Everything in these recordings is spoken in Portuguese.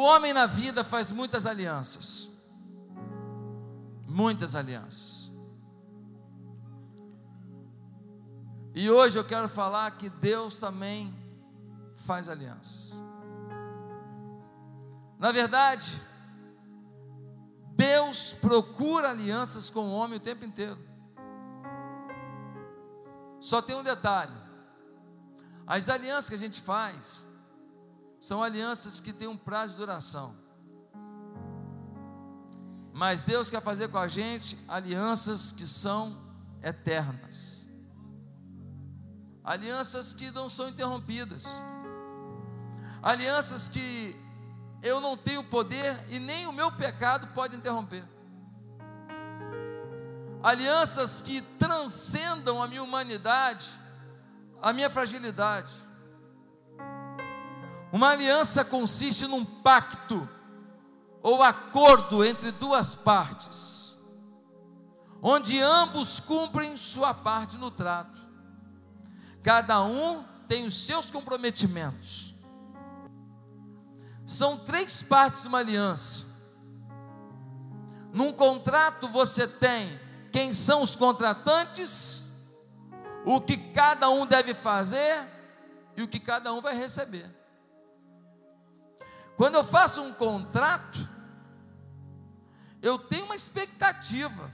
O homem na vida faz muitas alianças. Muitas alianças. E hoje eu quero falar que Deus também faz alianças. Na verdade, Deus procura alianças com o homem o tempo inteiro. Só tem um detalhe: as alianças que a gente faz são alianças que têm um prazo de duração. Mas Deus quer fazer com a gente alianças que são eternas. Alianças que não são interrompidas. Alianças que eu não tenho poder e nem o meu pecado pode interromper. Alianças que transcendam a minha humanidade, a minha fragilidade. Uma aliança consiste num pacto ou acordo entre duas partes, onde ambos cumprem sua parte no trato. Cada um tem os seus comprometimentos. São três partes de uma aliança. Num contrato você tem quem são os contratantes, o que cada um deve fazer e o que cada um vai receber. Quando eu faço um contrato, eu tenho uma expectativa.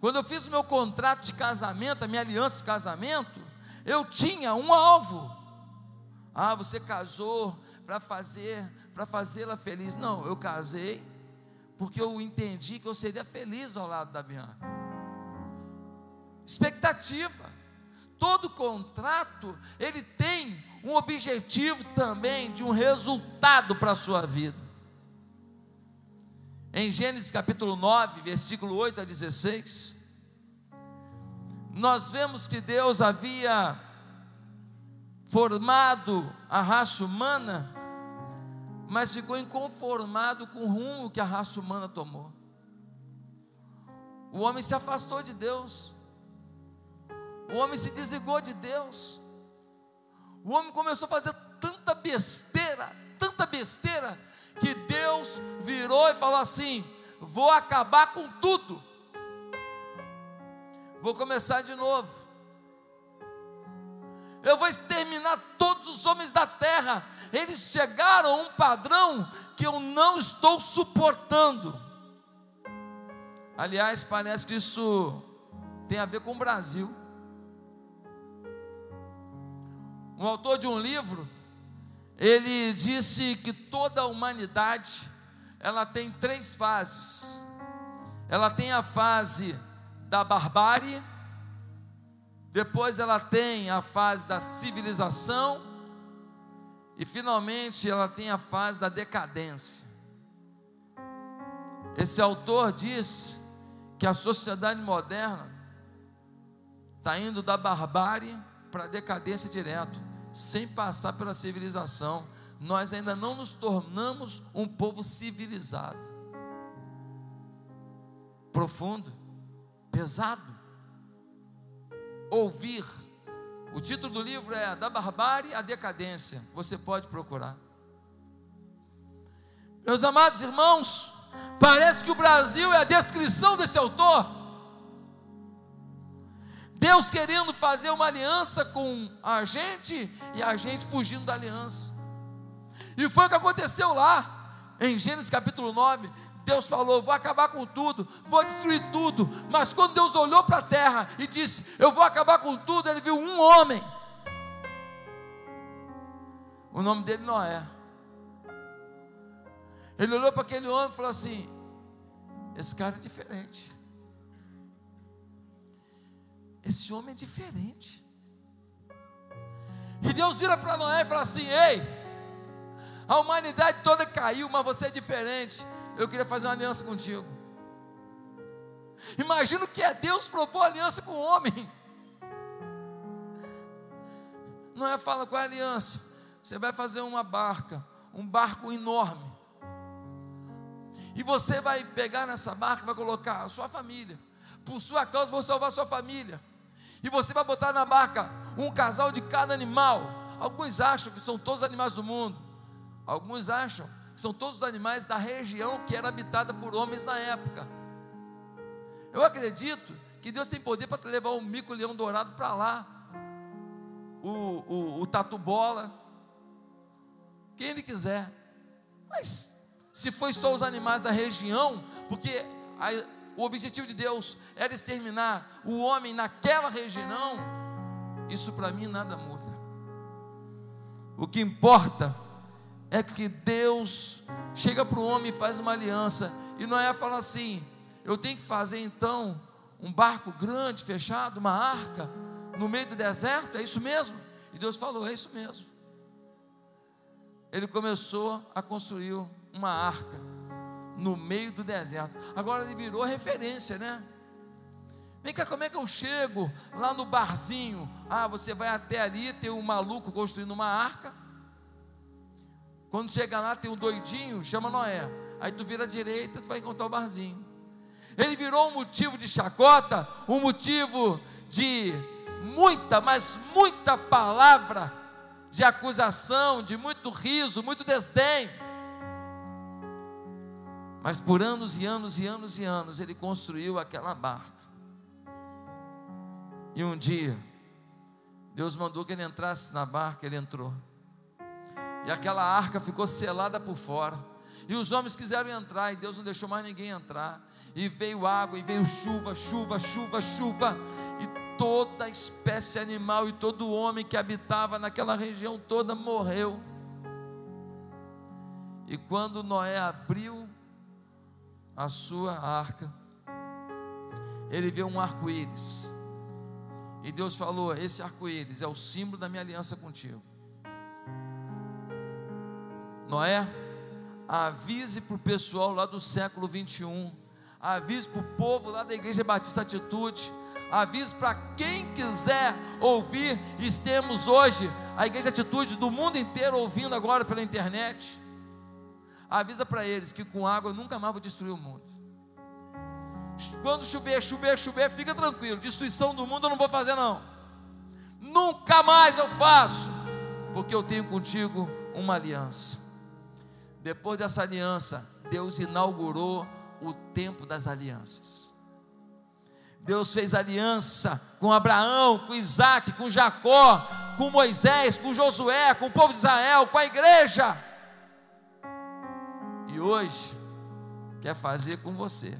Quando eu fiz o meu contrato de casamento, a minha aliança de casamento, eu tinha um alvo. Ah, você casou para fazer, para fazê-la feliz. Não, eu casei porque eu entendi que eu seria feliz ao lado da Bianca. Expectativa. Todo contrato, ele tem um objetivo também de um resultado para a sua vida. Em Gênesis capítulo 9, versículo 8 a 16, nós vemos que Deus havia formado a raça humana mas ficou inconformado com o rumo que a raça humana tomou. O homem se afastou de Deus, o homem se desligou de Deus, o homem começou a fazer tanta besteira, tanta besteira, que Deus virou e falou assim: vou acabar com tudo, vou começar de novo eu vou exterminar todos os homens da terra. Eles chegaram a um padrão que eu não estou suportando. Aliás, parece que isso tem a ver com o Brasil. Um autor de um livro, ele disse que toda a humanidade, ela tem três fases. Ela tem a fase da barbárie, depois ela tem a fase da civilização. E finalmente ela tem a fase da decadência. Esse autor diz que a sociedade moderna está indo da barbárie para a decadência direto, sem passar pela civilização. Nós ainda não nos tornamos um povo civilizado. Profundo, pesado ouvir. O título do livro é Da Barbárie à Decadência. Você pode procurar. Meus amados irmãos, parece que o Brasil é a descrição desse autor. Deus querendo fazer uma aliança com a gente e a gente fugindo da aliança. E foi o que aconteceu lá, em Gênesis capítulo 9. Deus falou: vou acabar com tudo, vou destruir tudo. Mas quando Deus olhou para a terra e disse: Eu vou acabar com tudo, ele viu um homem. O nome dele Noé. Ele olhou para aquele homem e falou assim: Esse cara é diferente. Esse homem é diferente. E Deus vira para Noé e fala assim: Ei, a humanidade toda caiu, mas você é diferente eu queria fazer uma aliança contigo. Imagina que é Deus propor aliança com o homem. Não é fala com a aliança. Você vai fazer uma barca, um barco enorme. E você vai pegar nessa barca, vai colocar a sua família. Por sua causa, vou salvar a sua família. E você vai botar na barca um casal de cada animal. Alguns acham que são todos os animais do mundo. Alguns acham que são todos os animais da região que era habitada por homens na época. Eu acredito que Deus tem poder para levar o mico-leão dourado para lá, o, o, o tatu-bola, quem ele quiser. Mas se foi só os animais da região, porque a, o objetivo de Deus era exterminar o homem naquela região, isso para mim nada muda. O que importa é que Deus chega para o homem e faz uma aliança, e Noé fala assim: eu tenho que fazer então um barco grande, fechado, uma arca, no meio do deserto, é isso mesmo? E Deus falou: é isso mesmo. Ele começou a construir uma arca no meio do deserto. Agora ele virou referência, né? Vem cá, como é que eu chego lá no barzinho? Ah, você vai até ali, tem um maluco construindo uma arca. Quando chega lá, tem um doidinho, chama Noé. Aí tu vira à direita, tu vai encontrar o barzinho. Ele virou um motivo de chacota, um motivo de muita, mas muita palavra de acusação, de muito riso, muito desdém. Mas por anos e anos e anos e anos ele construiu aquela barca. E um dia, Deus mandou que ele entrasse na barca, ele entrou. E aquela arca ficou selada por fora. E os homens quiseram entrar, e Deus não deixou mais ninguém entrar. E veio água, e veio chuva, chuva, chuva, chuva. E toda espécie animal e todo homem que habitava naquela região toda morreu. E quando Noé abriu a sua arca, ele viu um arco-íris. E Deus falou: Esse arco-íris é o símbolo da minha aliança contigo. Noé, avise para o pessoal lá do século 21, avise para o povo lá da Igreja Batista Atitude, avise para quem quiser ouvir, estemos hoje, a Igreja Atitude do mundo inteiro ouvindo agora pela internet. Avisa para eles que com água eu nunca mais vou destruir o mundo. Quando chover, chover, chover, fica tranquilo. Destruição do mundo eu não vou fazer, não. Nunca mais eu faço, porque eu tenho contigo uma aliança. Depois dessa aliança, Deus inaugurou o tempo das alianças. Deus fez aliança com Abraão, com Isaac, com Jacó, com Moisés, com Josué, com o povo de Israel, com a igreja. E hoje quer fazer com você.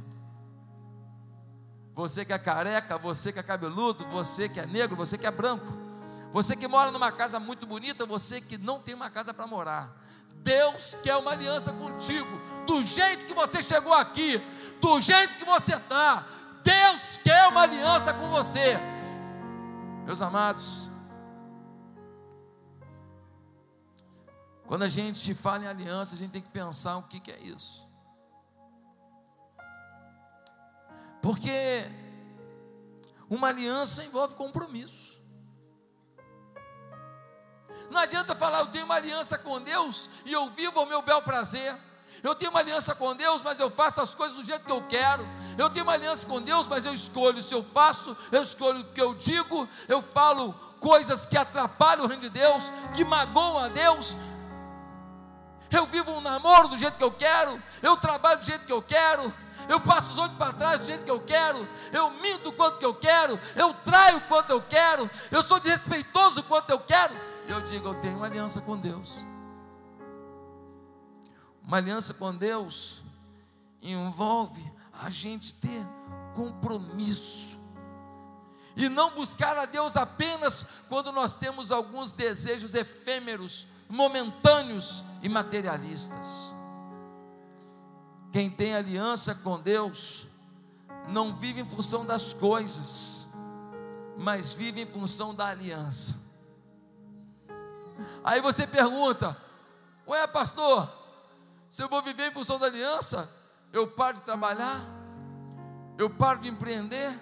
Você que é careca, você que é cabeludo, você que é negro, você que é branco, você que mora numa casa muito bonita, você que não tem uma casa para morar. Deus quer uma aliança contigo, do jeito que você chegou aqui, do jeito que você está. Deus quer uma aliança com você. Meus amados, quando a gente fala em aliança, a gente tem que pensar o que, que é isso. Porque uma aliança envolve compromisso. Não adianta falar, eu tenho uma aliança com Deus e eu vivo ao meu bel prazer. Eu tenho uma aliança com Deus, mas eu faço as coisas do jeito que eu quero. Eu tenho uma aliança com Deus, mas eu escolho se eu faço, eu escolho o que eu digo, eu falo coisas que atrapalham o reino de Deus, que magoam a Deus. Eu vivo um namoro do jeito que eu quero, eu trabalho do jeito que eu quero, eu passo os outros para trás do jeito que eu quero, eu minto quanto que eu quero, eu traio quanto eu quero, eu sou desrespeitoso quanto eu quero. Eu digo, eu tenho uma aliança com Deus. Uma aliança com Deus envolve a gente ter compromisso. E não buscar a Deus apenas quando nós temos alguns desejos efêmeros, momentâneos e materialistas. Quem tem aliança com Deus, não vive em função das coisas, mas vive em função da aliança. Aí você pergunta: Ué, pastor, se eu vou viver em função da aliança, eu paro de trabalhar, eu paro de empreender,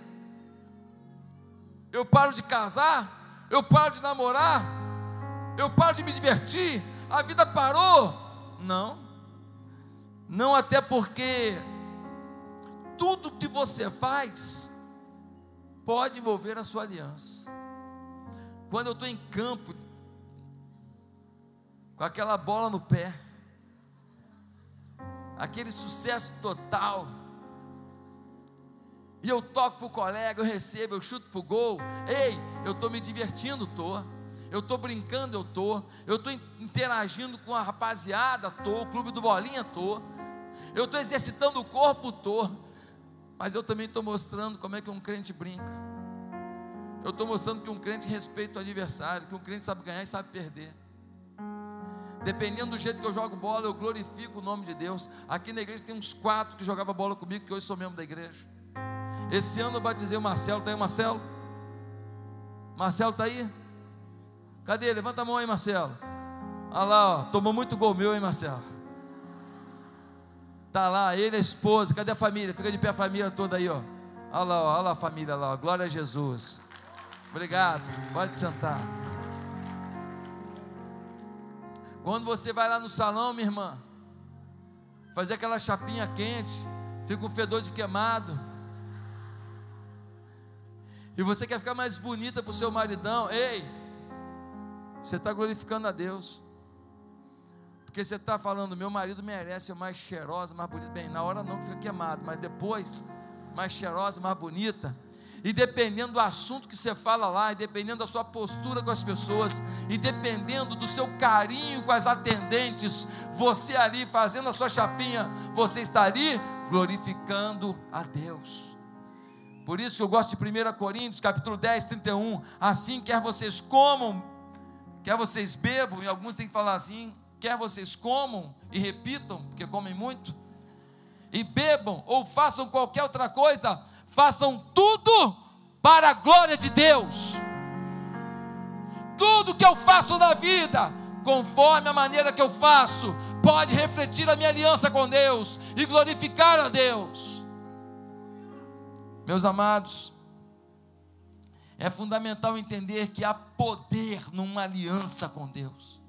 eu paro de casar, eu paro de namorar, eu paro de me divertir, a vida parou? Não. Não até porque tudo que você faz pode envolver a sua aliança. Quando eu estou em campo, com aquela bola no pé, aquele sucesso total. E eu toco para o colega, eu recebo, eu chuto para o gol. Ei, eu estou me divertindo, estou. Eu estou brincando, eu estou. Eu estou interagindo com a rapaziada, estou. O clube do Bolinha, estou. Eu estou exercitando o corpo, estou. Mas eu também estou mostrando como é que um crente brinca. Eu estou mostrando que um crente respeita o adversário, que um crente sabe ganhar e sabe perder. Dependendo do jeito que eu jogo bola, eu glorifico o nome de Deus. Aqui na igreja tem uns quatro que jogavam bola comigo, que hoje sou membro da igreja. Esse ano eu batizei o Marcelo. Está aí o Marcelo? Marcelo está aí? Cadê? Levanta a mão aí, Marcelo. Olha lá, ó. tomou muito gol meu, hein, Marcelo? Tá lá, ele, a esposa. Cadê a família? Fica de pé a família toda aí, ó. Olha lá, ó. olha lá a família lá. Ó. Glória a Jesus. Obrigado. Pode sentar. Quando você vai lá no salão, minha irmã, fazer aquela chapinha quente, fica um fedor de queimado. E você quer ficar mais bonita para o seu maridão, ei, você está glorificando a Deus. Porque você está falando, meu marido merece ser mais cheirosa, mais bonita. Bem, na hora não que fica queimado, mas depois, mais cheirosa, mais bonita e dependendo do assunto que você fala lá, e dependendo da sua postura com as pessoas, e dependendo do seu carinho com as atendentes, você ali fazendo a sua chapinha, você está ali glorificando a Deus. Por isso que eu gosto de 1 Coríntios, capítulo 10, 31. Assim, quer vocês comam, quer vocês bebam, e alguns têm que falar assim, quer vocês comam e repitam, porque comem muito, e bebam ou façam qualquer outra coisa, façam tudo para a glória de Deus. Tudo que eu faço na vida, conforme a maneira que eu faço, pode refletir a minha aliança com Deus e glorificar a Deus. Meus amados, é fundamental entender que há poder numa aliança com Deus.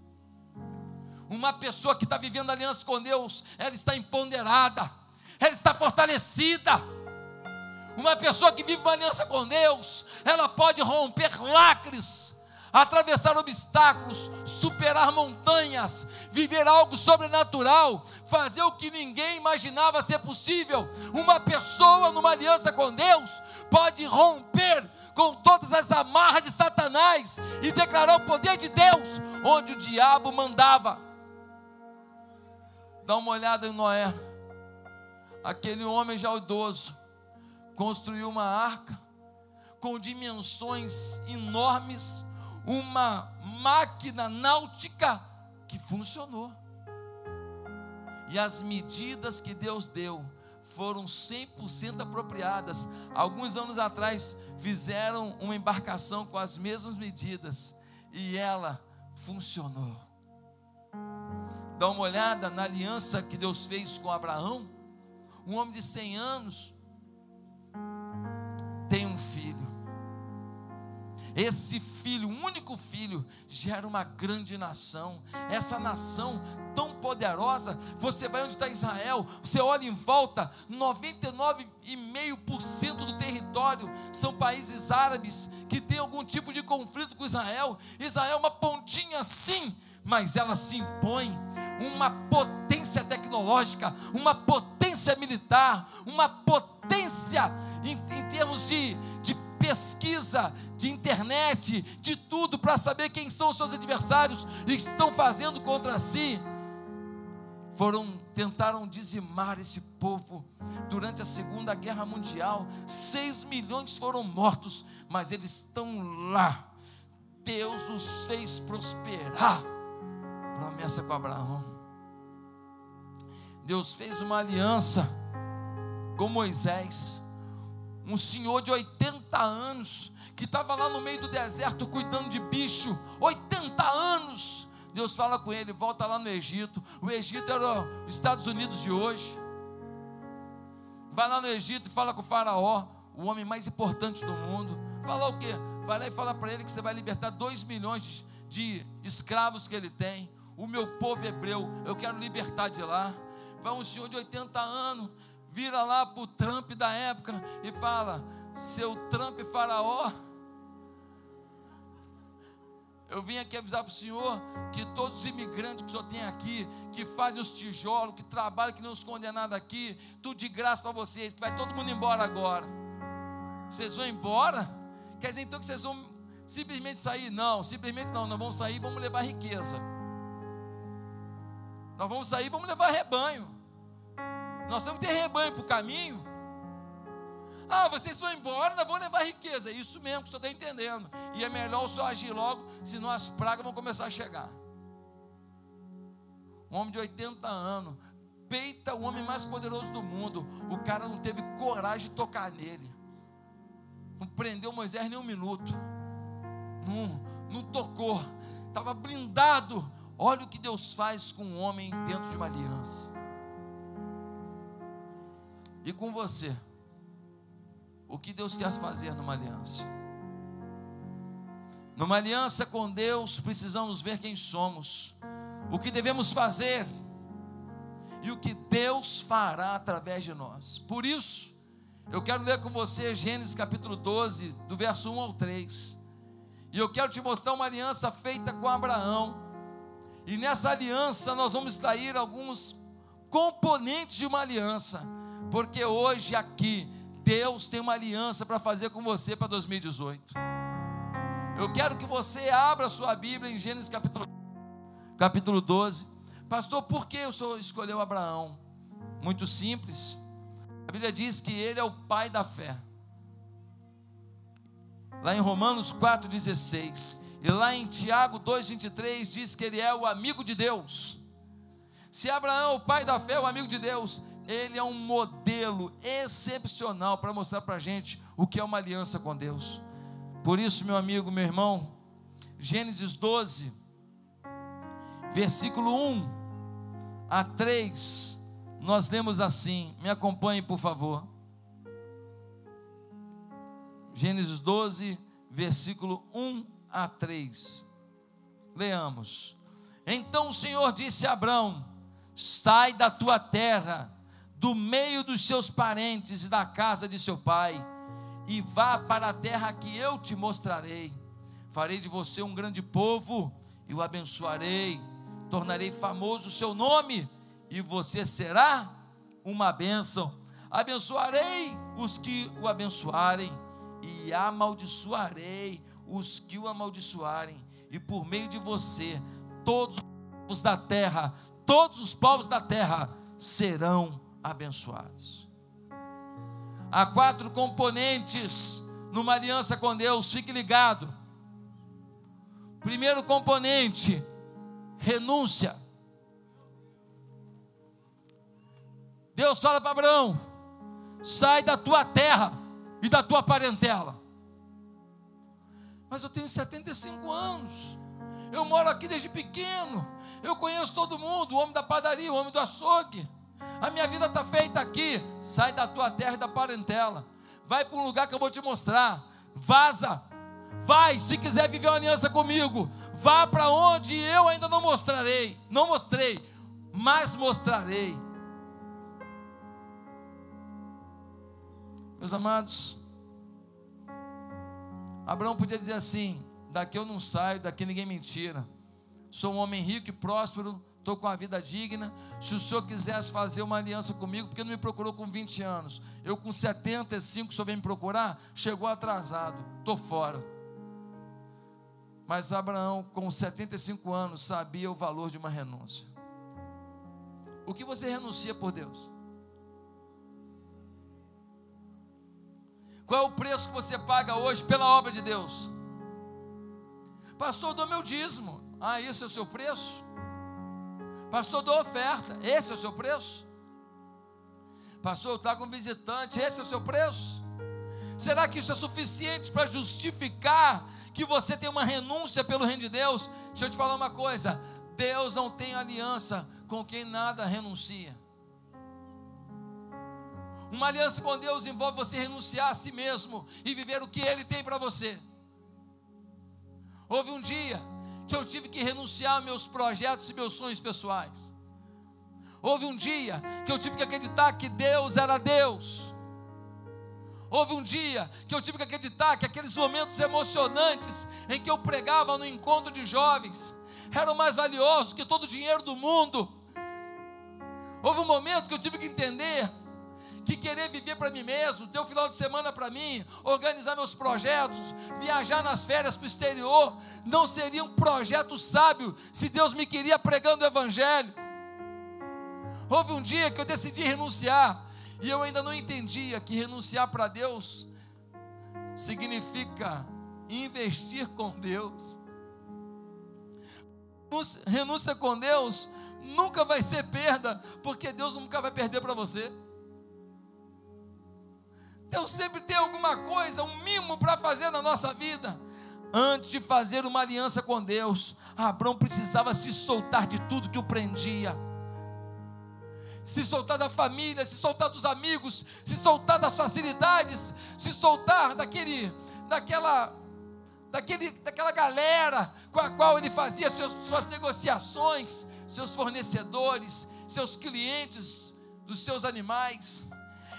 Uma pessoa que está vivendo aliança com Deus, ela está empoderada, ela está fortalecida uma pessoa que vive uma aliança com Deus, ela pode romper lacres, atravessar obstáculos, superar montanhas, viver algo sobrenatural, fazer o que ninguém imaginava ser possível. Uma pessoa numa aliança com Deus pode romper com todas as amarras de Satanás e declarar o poder de Deus onde o diabo mandava. Dá uma olhada em Noé, aquele homem já idoso construiu uma arca com dimensões enormes, uma máquina náutica que funcionou. E as medidas que Deus deu foram 100% apropriadas. Alguns anos atrás fizeram uma embarcação com as mesmas medidas e ela funcionou. Dá uma olhada na aliança que Deus fez com Abraão, um homem de 100 anos, tem um filho. Esse filho, um único filho, gera uma grande nação. Essa nação tão poderosa, você vai onde está Israel, você olha em volta, 99,5% do território são países árabes que têm algum tipo de conflito com Israel. Israel é uma pontinha sim, mas ela se impõe. Uma potência tecnológica, uma potência militar, uma potência em, em termos de, de pesquisa, de internet, de tudo, para saber quem são os seus adversários e estão fazendo contra si. Foram, tentaram dizimar esse povo durante a Segunda Guerra Mundial. Seis milhões foram mortos, mas eles estão lá. Deus os fez prosperar. Promessa com Abraão. Deus fez uma aliança com Moisés um senhor de 80 anos, que estava lá no meio do deserto cuidando de bicho, 80 anos. Deus fala com ele, volta lá no Egito. O Egito era os Estados Unidos de hoje. Vai lá no Egito e fala com o Faraó, o homem mais importante do mundo. Fala o quê? Vai lá e fala para ele que você vai libertar 2 milhões de escravos que ele tem. O meu povo hebreu, eu quero libertar de lá. Vai um senhor de 80 anos, vira lá para o Trump da época e fala: Seu Trump faraó, Eu vim aqui avisar para o senhor que todos os imigrantes que o senhor tem aqui, que fazem os tijolos, que trabalham, que não escondem nada aqui, tudo de graça para vocês, que vai todo mundo embora agora. Vocês vão embora? Quer dizer então que vocês vão simplesmente sair? Não, simplesmente não, não vamos sair, vamos levar riqueza. Nós vamos sair, vamos levar rebanho. Nós temos que ter rebanho para o caminho. Ah, vocês vão embora, nós vamos levar riqueza. É isso mesmo que o senhor está entendendo. E é melhor senhor agir logo, senão as pragas vão começar a chegar. Um homem de 80 anos, peita o homem mais poderoso do mundo. O cara não teve coragem de tocar nele. Não prendeu Moisés nem um minuto. Não, não tocou. Estava blindado. Olha o que Deus faz com um homem dentro de uma aliança. E com você o que Deus quer fazer numa aliança. Numa aliança com Deus, precisamos ver quem somos, o que devemos fazer e o que Deus fará através de nós. Por isso, eu quero ler com você Gênesis capítulo 12, do verso 1 ao 3. E eu quero te mostrar uma aliança feita com Abraão. E nessa aliança nós vamos extrair alguns componentes de uma aliança, porque hoje aqui Deus tem uma aliança para fazer com você para 2018. Eu quero que você abra sua Bíblia em Gênesis capítulo, capítulo 12. Pastor, por que o senhor escolheu Abraão? Muito simples. A Bíblia diz que ele é o pai da fé. Lá em Romanos 4,16. E lá em Tiago 2,23 diz que ele é o amigo de Deus. Se Abraão é o pai da fé, o amigo de Deus, ele é um modelo excepcional para mostrar para a gente o que é uma aliança com Deus. Por isso, meu amigo, meu irmão, Gênesis 12, versículo 1 a 3, nós lemos assim, me acompanhe por favor. Gênesis 12, versículo 1 a 3. Leamos. Então o Senhor disse a Abraão: Sai da tua terra do meio dos seus parentes e da casa de seu pai, e vá para a terra que eu te mostrarei. Farei de você um grande povo e o abençoarei, tornarei famoso o seu nome, e você será uma bênção. Abençoarei os que o abençoarem, e amaldiçoarei os que o amaldiçoarem, e por meio de você, todos os povos da terra, todos os povos da terra serão abençoados. Há quatro componentes numa aliança com Deus, fique ligado. Primeiro componente, renúncia. Deus fala para Abraão: sai da tua terra e da tua parentela. Mas eu tenho 75 anos, eu moro aqui desde pequeno, eu conheço todo mundo, o homem da padaria, o homem do açougue. A minha vida está feita aqui. Sai da tua terra e da parentela. Vai para um lugar que eu vou te mostrar. Vaza. Vai, se quiser viver uma aliança comigo. Vá para onde eu ainda não mostrarei. Não mostrei, mas mostrarei. Meus amados, Abraão podia dizer assim: daqui eu não saio, daqui ninguém me tira. Sou um homem rico e próspero, estou com a vida digna. Se o senhor quisesse fazer uma aliança comigo, porque não me procurou com 20 anos, eu com 75, o senhor vem me procurar? Chegou atrasado, estou fora. Mas Abraão, com 75 anos, sabia o valor de uma renúncia. O que você renuncia por Deus? Qual é o preço que você paga hoje pela obra de Deus? Pastor, eu dou meu dízimo. Ah, isso é o seu preço? Pastor, dou oferta. Esse é o seu preço? Pastor, eu trago um visitante. Esse é o seu preço? Será que isso é suficiente para justificar que você tem uma renúncia pelo reino de Deus? Deixa eu te falar uma coisa: Deus não tem aliança com quem nada renuncia. Uma aliança com Deus envolve você renunciar a si mesmo e viver o que Ele tem para você. Houve um dia que eu tive que renunciar meus projetos e meus sonhos pessoais. Houve um dia que eu tive que acreditar que Deus era Deus. Houve um dia que eu tive que acreditar que aqueles momentos emocionantes em que eu pregava no encontro de jovens eram mais valiosos que todo o dinheiro do mundo. Houve um momento que eu tive que entender que querer viver para mim mesmo, ter o um final de semana para mim, organizar meus projetos, viajar nas férias para o exterior, não seria um projeto sábio se Deus me queria pregando o Evangelho. Houve um dia que eu decidi renunciar, e eu ainda não entendia que renunciar para Deus significa investir com Deus. Renúncia com Deus nunca vai ser perda, porque Deus nunca vai perder para você. Deus sempre tem alguma coisa, um mimo para fazer na nossa vida. Antes de fazer uma aliança com Deus, Abraão precisava se soltar de tudo que o prendia. Se soltar da família, se soltar dos amigos, se soltar das facilidades, se soltar daquele, daquela, daquele, daquela galera com a qual ele fazia seus, suas negociações, seus fornecedores, seus clientes dos seus animais.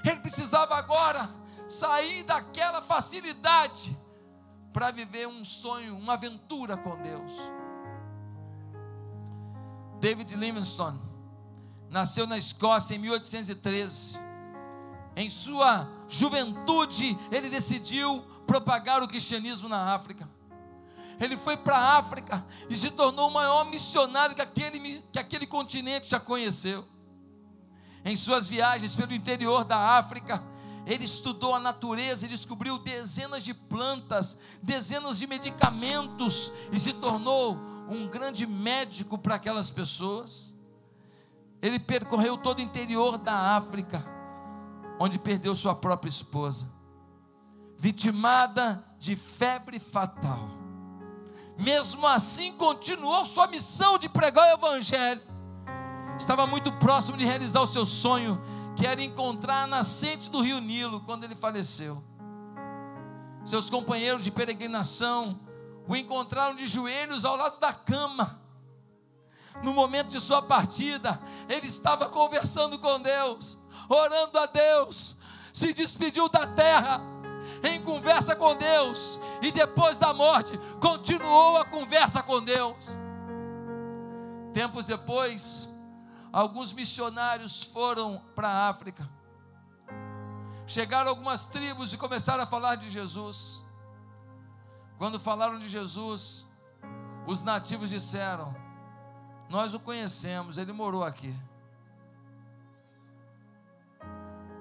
Ele precisava agora sair daquela facilidade para viver um sonho, uma aventura com Deus. David Livingstone nasceu na Escócia em 1813. Em sua juventude, ele decidiu propagar o cristianismo na África. Ele foi para a África e se tornou o maior missionário que aquele, que aquele continente já conheceu em suas viagens pelo interior da África, ele estudou a natureza e descobriu dezenas de plantas, dezenas de medicamentos e se tornou um grande médico para aquelas pessoas. Ele percorreu todo o interior da África, onde perdeu sua própria esposa, vitimada de febre fatal. Mesmo assim, continuou sua missão de pregar o Evangelho estava muito próximo de realizar o seu sonho, que era encontrar a nascente do rio Nilo, quando ele faleceu. Seus companheiros de peregrinação o encontraram de joelhos ao lado da cama. No momento de sua partida, ele estava conversando com Deus, orando a Deus, se despediu da terra em conversa com Deus e depois da morte continuou a conversa com Deus. Tempos depois, alguns missionários foram para a África. Chegaram algumas tribos e começaram a falar de Jesus. Quando falaram de Jesus, os nativos disseram: Nós o conhecemos, ele morou aqui.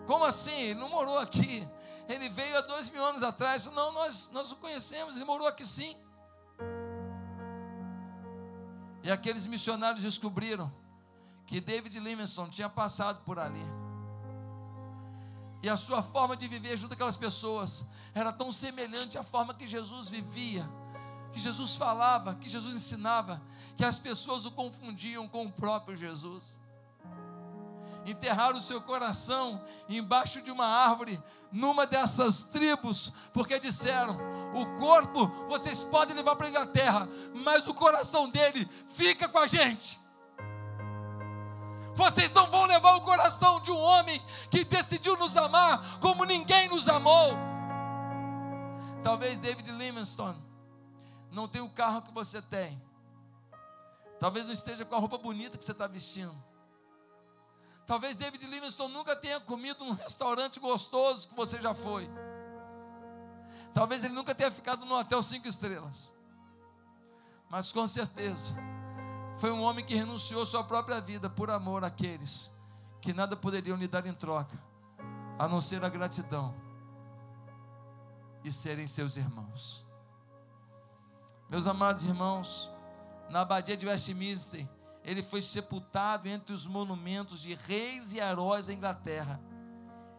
Como assim? Ele não morou aqui. Ele veio há dois mil anos atrás. Não, nós, nós o conhecemos, ele morou aqui sim. E aqueles missionários descobriram que David Livingstone tinha passado por ali. E a sua forma de viver junto aquelas pessoas era tão semelhante à forma que Jesus vivia, que Jesus falava, que Jesus ensinava, que as pessoas o confundiam com o próprio Jesus. Enterraram o seu coração embaixo de uma árvore, numa dessas tribos, porque disseram: o corpo vocês podem levar para a Inglaterra, mas o coração dele fica com a gente. Vocês não vão levar o coração de um homem que decidiu nos amar como ninguém nos amou. Talvez David Livingstone não tenha o carro que você tem. Talvez não esteja com a roupa bonita que você está vestindo. Talvez David Livingstone nunca tenha comido num restaurante gostoso que você já foi. Talvez ele nunca tenha ficado num hotel cinco estrelas. Mas com certeza foi um homem que renunciou sua própria vida por amor àqueles que nada poderiam lhe dar em troca, a não ser a gratidão e serem seus irmãos. Meus amados irmãos, na abadia de Westminster, ele foi sepultado entre os monumentos de reis e heróis da Inglaterra.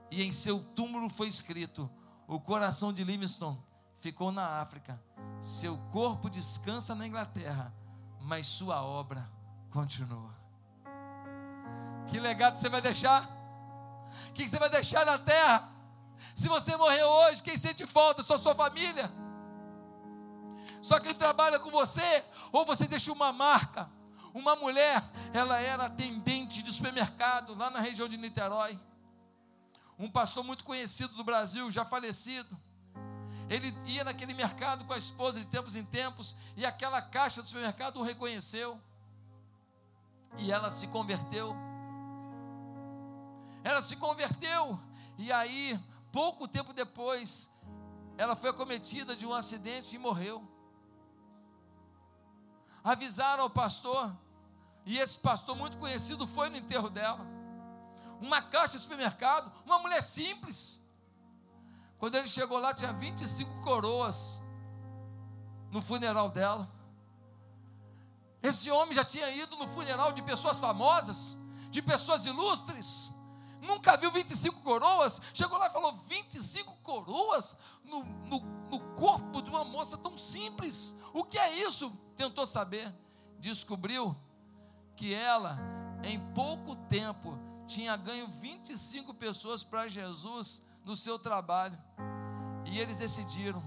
E em seu túmulo foi escrito: O coração de Livingstone ficou na África, seu corpo descansa na Inglaterra mas sua obra continua. Que legado você vai deixar? O que você vai deixar na terra? Se você morrer hoje, quem sente falta? Só sua família? Só quem trabalha com você? Ou você deixa uma marca? Uma mulher, ela era atendente de supermercado lá na região de Niterói. um pastor muito conhecido do Brasil, já falecido. Ele ia naquele mercado com a esposa de tempos em tempos e aquela caixa do supermercado o reconheceu. E ela se converteu. Ela se converteu. E aí, pouco tempo depois, ela foi acometida de um acidente e morreu. Avisaram ao pastor, e esse pastor muito conhecido foi no enterro dela. Uma caixa de supermercado, uma mulher simples quando ele chegou lá, tinha 25 coroas no funeral dela. Esse homem já tinha ido no funeral de pessoas famosas, de pessoas ilustres. Nunca viu 25 coroas. Chegou lá e falou: 25 coroas no, no, no corpo de uma moça tão simples. O que é isso? Tentou saber. Descobriu que ela, em pouco tempo, tinha ganho 25 pessoas para Jesus no seu trabalho. E eles decidiram: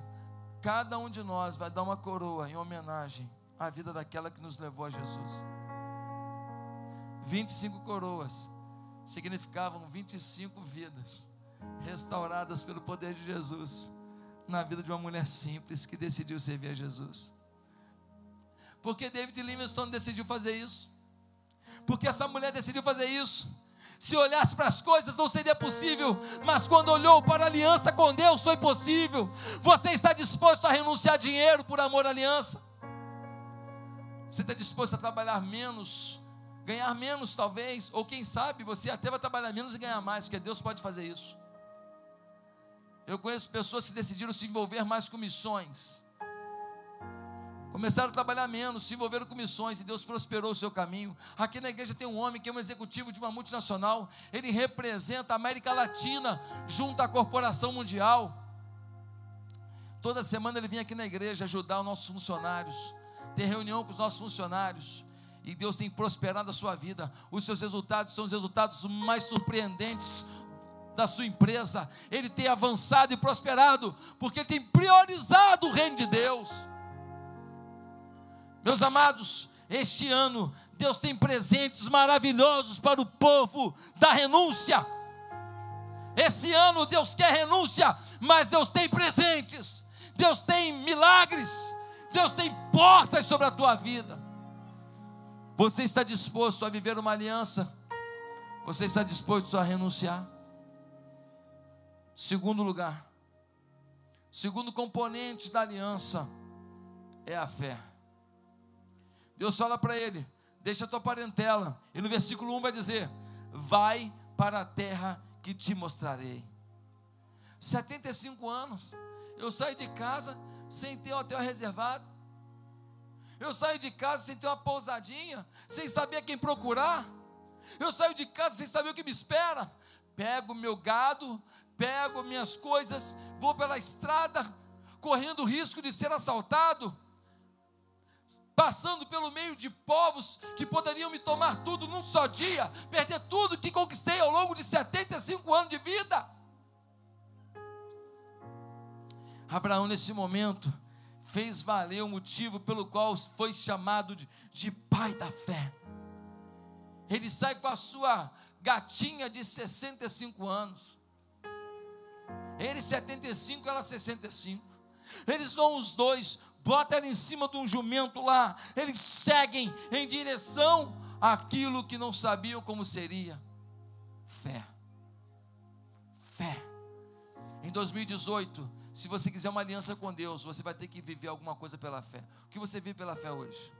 cada um de nós vai dar uma coroa em homenagem à vida daquela que nos levou a Jesus. 25 coroas significavam 25 vidas restauradas pelo poder de Jesus na vida de uma mulher simples que decidiu servir a Jesus. Porque David Livingstone decidiu fazer isso? Porque essa mulher decidiu fazer isso? Se olhasse para as coisas não seria possível, mas quando olhou para a aliança com Deus foi possível. Você está disposto a renunciar dinheiro por amor à aliança? Você está disposto a trabalhar menos, ganhar menos talvez, ou quem sabe você até vai trabalhar menos e ganhar mais, porque Deus pode fazer isso. Eu conheço pessoas que decidiram se envolver mais com missões Começaram a trabalhar menos, se envolveram com missões e Deus prosperou o seu caminho. Aqui na igreja tem um homem que é um executivo de uma multinacional, ele representa a América Latina junto à corporação mundial. Toda semana ele vem aqui na igreja ajudar os nossos funcionários, ter reunião com os nossos funcionários. E Deus tem prosperado a sua vida. Os seus resultados são os resultados mais surpreendentes da sua empresa. Ele tem avançado e prosperado, porque ele tem priorizado o reino de Deus. Meus amados, este ano Deus tem presentes maravilhosos para o povo da renúncia. Esse ano Deus quer renúncia, mas Deus tem presentes, Deus tem milagres, Deus tem portas sobre a tua vida. Você está disposto a viver uma aliança? Você está disposto a renunciar? Segundo lugar, segundo componente da aliança é a fé. Deus fala para ele: deixa a tua parentela. E no versículo 1 vai dizer: Vai para a terra que te mostrarei. 75 anos, eu saio de casa sem ter hotel reservado. Eu saio de casa sem ter uma pousadinha, sem saber quem procurar. Eu saio de casa sem saber o que me espera. Pego meu gado, pego minhas coisas, vou pela estrada, correndo risco de ser assaltado passando pelo meio de povos que poderiam me tomar tudo num só dia, perder tudo que conquistei ao longo de 75 anos de vida. Abraão, nesse momento, fez valer o motivo pelo qual foi chamado de, de pai da fé. Ele sai com a sua gatinha de 65 anos. Ele 75, ela 65. Eles vão os dois bota ela em cima de um jumento lá. Eles seguem em direção àquilo que não sabiam como seria. Fé. Fé. Em 2018, se você quiser uma aliança com Deus, você vai ter que viver alguma coisa pela fé. O que você vive pela fé hoje?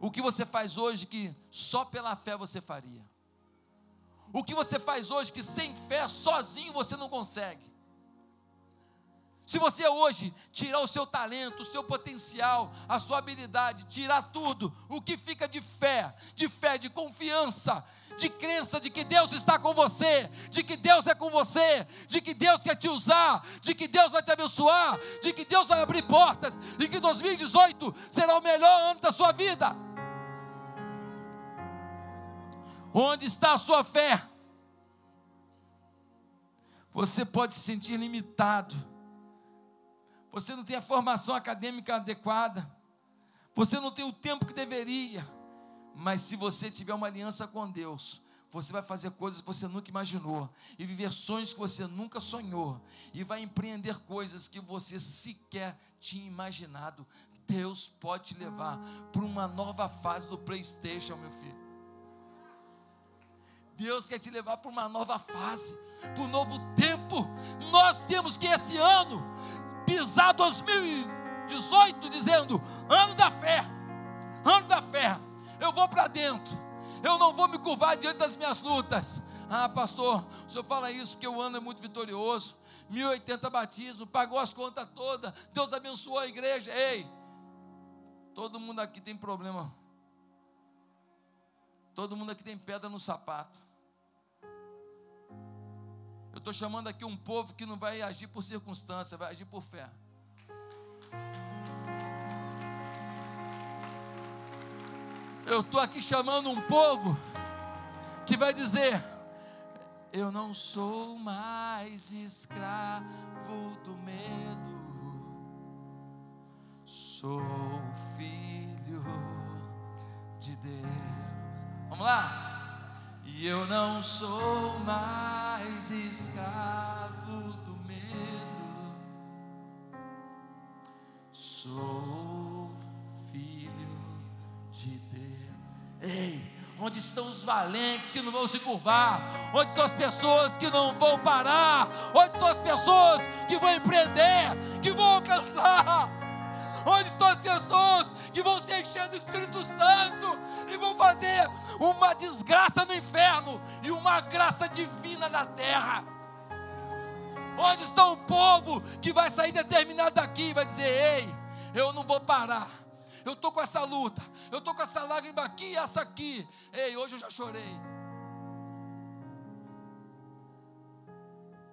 O que você faz hoje que só pela fé você faria? O que você faz hoje que sem fé, sozinho, você não consegue? Se você hoje tirar o seu talento, o seu potencial, a sua habilidade, tirar tudo, o que fica de fé, de fé, de confiança, de crença de que Deus está com você, de que Deus é com você, de que Deus quer te usar, de que Deus vai te abençoar, de que Deus vai abrir portas e que 2018 será o melhor ano da sua vida. Onde está a sua fé? Você pode se sentir limitado você não tem a formação acadêmica adequada, você não tem o tempo que deveria, mas se você tiver uma aliança com Deus, você vai fazer coisas que você nunca imaginou, e viver sonhos que você nunca sonhou, e vai empreender coisas que você sequer tinha imaginado. Deus pode te levar para uma nova fase do PlayStation, meu filho. Deus quer te levar para uma nova fase, para um novo tempo. Nós temos que esse ano pisar 2018 dizendo: ano da fé, ano da fé. Eu vou para dentro. Eu não vou me curvar diante das minhas lutas. Ah, pastor, o senhor fala isso porque o ano é muito vitorioso. 1080 batismo, pagou as contas todas. Deus abençoou a igreja. Ei, todo mundo aqui tem problema. Todo mundo aqui tem pedra no sapato. Eu estou chamando aqui um povo que não vai agir por circunstância, vai agir por fé. Eu estou aqui chamando um povo que vai dizer: Eu não sou mais escravo do medo, sou filho de Deus. Vamos lá? E eu não sou mais escravo do medo, sou Ei, onde estão os valentes que não vão se curvar? Onde estão as pessoas que não vão parar? Onde estão as pessoas que vão empreender, que vão alcançar? Onde estão as pessoas que vão se encher do Espírito Santo e vão fazer uma desgraça no inferno e uma graça divina na terra? Onde está o povo que vai sair determinado daqui e vai dizer: Ei, eu não vou parar eu estou com essa luta, eu estou com essa lágrima aqui e essa aqui. Ei, hoje eu já chorei.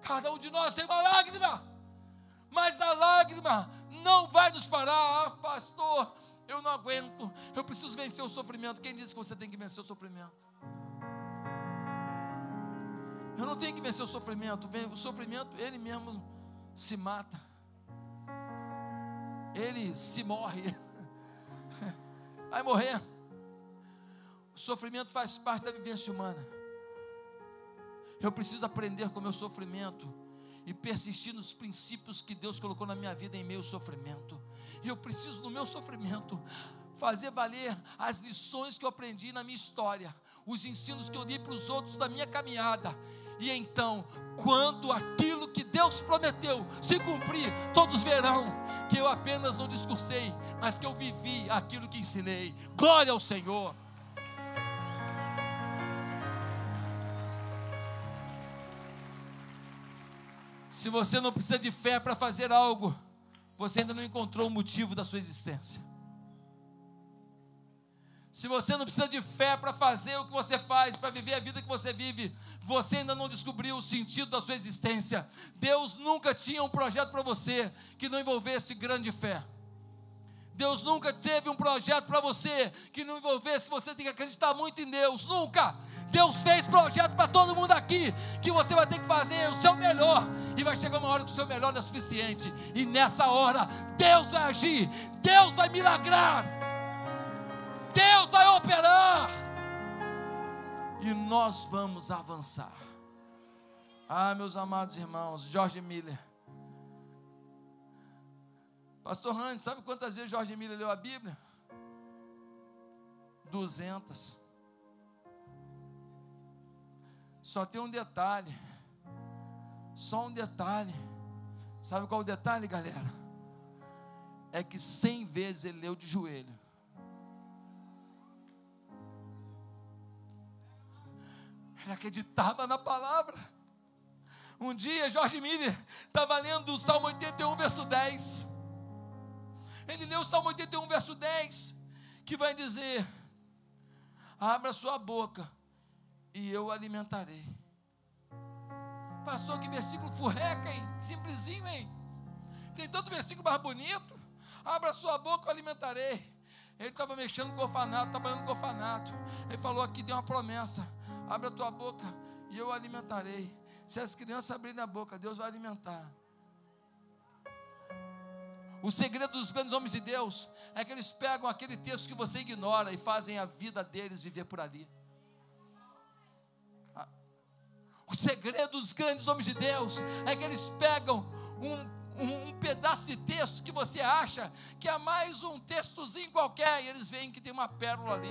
Cada um de nós tem uma lágrima, mas a lágrima não vai nos parar, ah, pastor. Eu não aguento, eu preciso vencer o sofrimento. Quem disse que você tem que vencer o sofrimento? Eu não tenho que vencer o sofrimento, o sofrimento ele mesmo se mata, ele se morre vai morrer. O sofrimento faz parte da vivência humana. Eu preciso aprender com o meu sofrimento e persistir nos princípios que Deus colocou na minha vida em meio ao sofrimento. E eu preciso, no meu sofrimento, fazer valer as lições que eu aprendi na minha história, os ensinos que eu dei para os outros da minha caminhada. E então, quando aquilo que Deus prometeu se cumprir, todos verão que eu apenas não discursei, mas que eu vivi aquilo que ensinei. Glória ao Senhor. Se você não precisa de fé para fazer algo, você ainda não encontrou o motivo da sua existência. Se você não precisa de fé para fazer o que você faz, para viver a vida que você vive, você ainda não descobriu o sentido da sua existência. Deus nunca tinha um projeto para você que não envolvesse grande fé. Deus nunca teve um projeto para você que não envolvesse você tem que acreditar muito em Deus. Nunca. Deus fez projeto para todo mundo aqui que você vai ter que fazer o seu melhor e vai chegar uma hora que o seu melhor não é suficiente. E nessa hora Deus vai agir, Deus vai milagrar. Deus vai operar. E nós vamos avançar. Ah, meus amados irmãos, Jorge Miller. Pastor Randy, sabe quantas vezes Jorge Miller leu a Bíblia? Duzentas. Só tem um detalhe. Só um detalhe. Sabe qual é o detalhe, galera? É que cem vezes ele leu de joelho. Ele acreditava na palavra. Um dia, Jorge Miller estava lendo o Salmo 81, verso 10. Ele leu o Salmo 81, verso 10, que vai dizer: Abra sua boca e eu alimentarei. Pastor, que versículo furreca, hein? Simplesinho, hein? Tem tanto versículo mais bonito. Abra sua boca, eu alimentarei. Ele estava mexendo com o orfanato, trabalhando com o orfanato. Ele falou: aqui tem uma promessa abre a tua boca e eu alimentarei. Se as crianças abrirem a boca, Deus vai alimentar. O segredo dos grandes homens de Deus é que eles pegam aquele texto que você ignora e fazem a vida deles viver por ali. segredo dos grandes homens de Deus é que eles pegam um um, um, pedaço de texto que você acha que é mais um textozinho qualquer, e eles veem que tem uma pérola ali,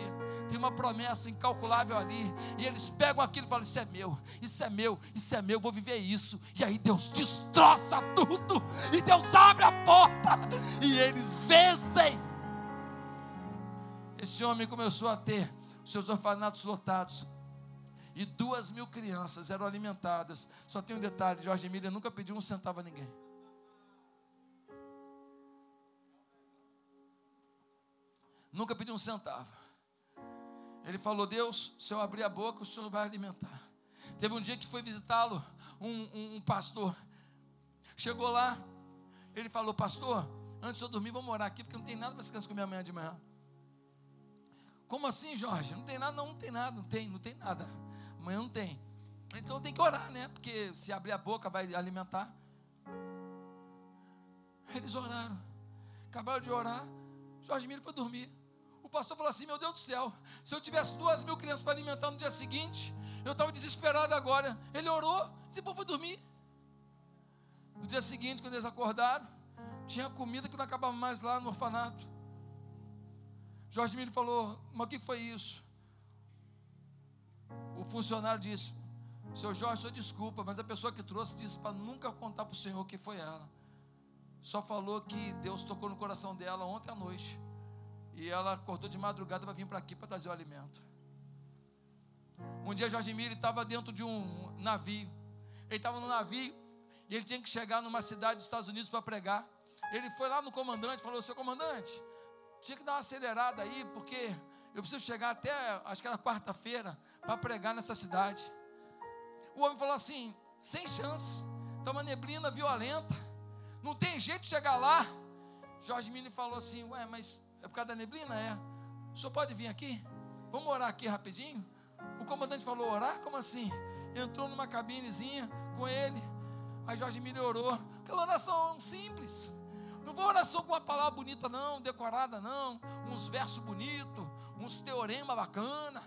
tem uma promessa incalculável ali, e eles pegam aquilo e falam: Isso é meu, isso é meu, isso é meu, vou viver isso. E aí Deus destroça tudo, e Deus abre a porta, eles vencem. Esse homem começou a ter seus orfanatos lotados. E duas mil crianças eram alimentadas. Só tem um detalhe: Jorge Emília nunca pediu um centavo a ninguém. Nunca pediu um centavo. Ele falou: Deus, se eu abrir a boca, o Senhor vai alimentar. Teve um dia que foi visitá-lo, um, um, um, pastor. Chegou lá, ele falou: Pastor, antes de eu dormir, vou morar aqui, porque não tem nada para as crianças comer amanhã de manhã. Como assim, Jorge? Não tem nada? Não, não tem nada, não tem, não tem nada. Amanhã não tem. Então tem que orar, né? Porque se abrir a boca vai alimentar. Eles oraram. Acabaram de orar. Jorge Miro foi dormir. O pastor falou assim: Meu Deus do céu, se eu tivesse duas mil crianças para alimentar no dia seguinte, eu estava desesperado agora. Ele orou e depois foi dormir. No dia seguinte, quando eles acordaram, tinha comida que não acabava mais lá no orfanato. Jorge Miro falou: Mas o que foi isso? O funcionário disse: Seu Jorge, só desculpa, mas a pessoa que trouxe disse para nunca contar para o Senhor que foi ela. Só falou que Deus tocou no coração dela ontem à noite. E ela acordou de madrugada para vir para aqui para trazer o alimento. Um dia Jorge Miri estava dentro de um navio. Ele estava no navio e ele tinha que chegar numa cidade dos Estados Unidos para pregar. Ele foi lá no comandante e falou: Seu comandante, tinha que dar uma acelerada aí, porque eu preciso chegar até, acho que era quarta-feira, para pregar nessa cidade. O homem falou assim: Sem chance, está uma neblina violenta, não tem jeito de chegar lá. Jorge Mini falou assim: Ué, mas é por causa da neblina? É. O senhor pode vir aqui? Vamos orar aqui rapidinho? O comandante falou: orar? Como assim? Entrou numa cabinezinha com ele. Aí Jorge Miller orou. Aquela oração simples. Não foi oração com uma palavra bonita, não, decorada, não. Uns versos bonitos, uns teorema bacana.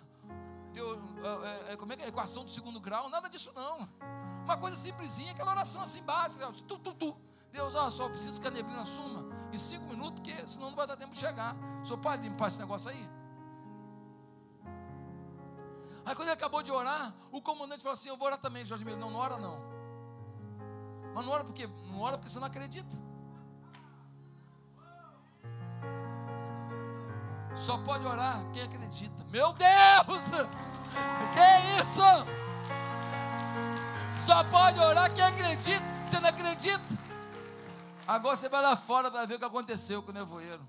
Teo, é, é, como é que é? Equação do segundo grau, nada disso não. Uma coisa simplesinha, aquela oração assim básica. Tu, tu, tu. Deus, ó, só preciso que a neblina suma em cinco minutos, porque senão não vai dar tempo de chegar. O senhor pode limpar esse negócio aí? Aí quando ele acabou de orar, o comandante falou assim: Eu vou orar também, Jorge Miller. Não, não ora não. Mas não ora porque não ora porque você não acredita. Só pode orar quem acredita. Meu Deus! Que é isso? Só pode orar quem acredita. Você não acredita? Agora você vai lá fora para ver o que aconteceu com o nevoeiro.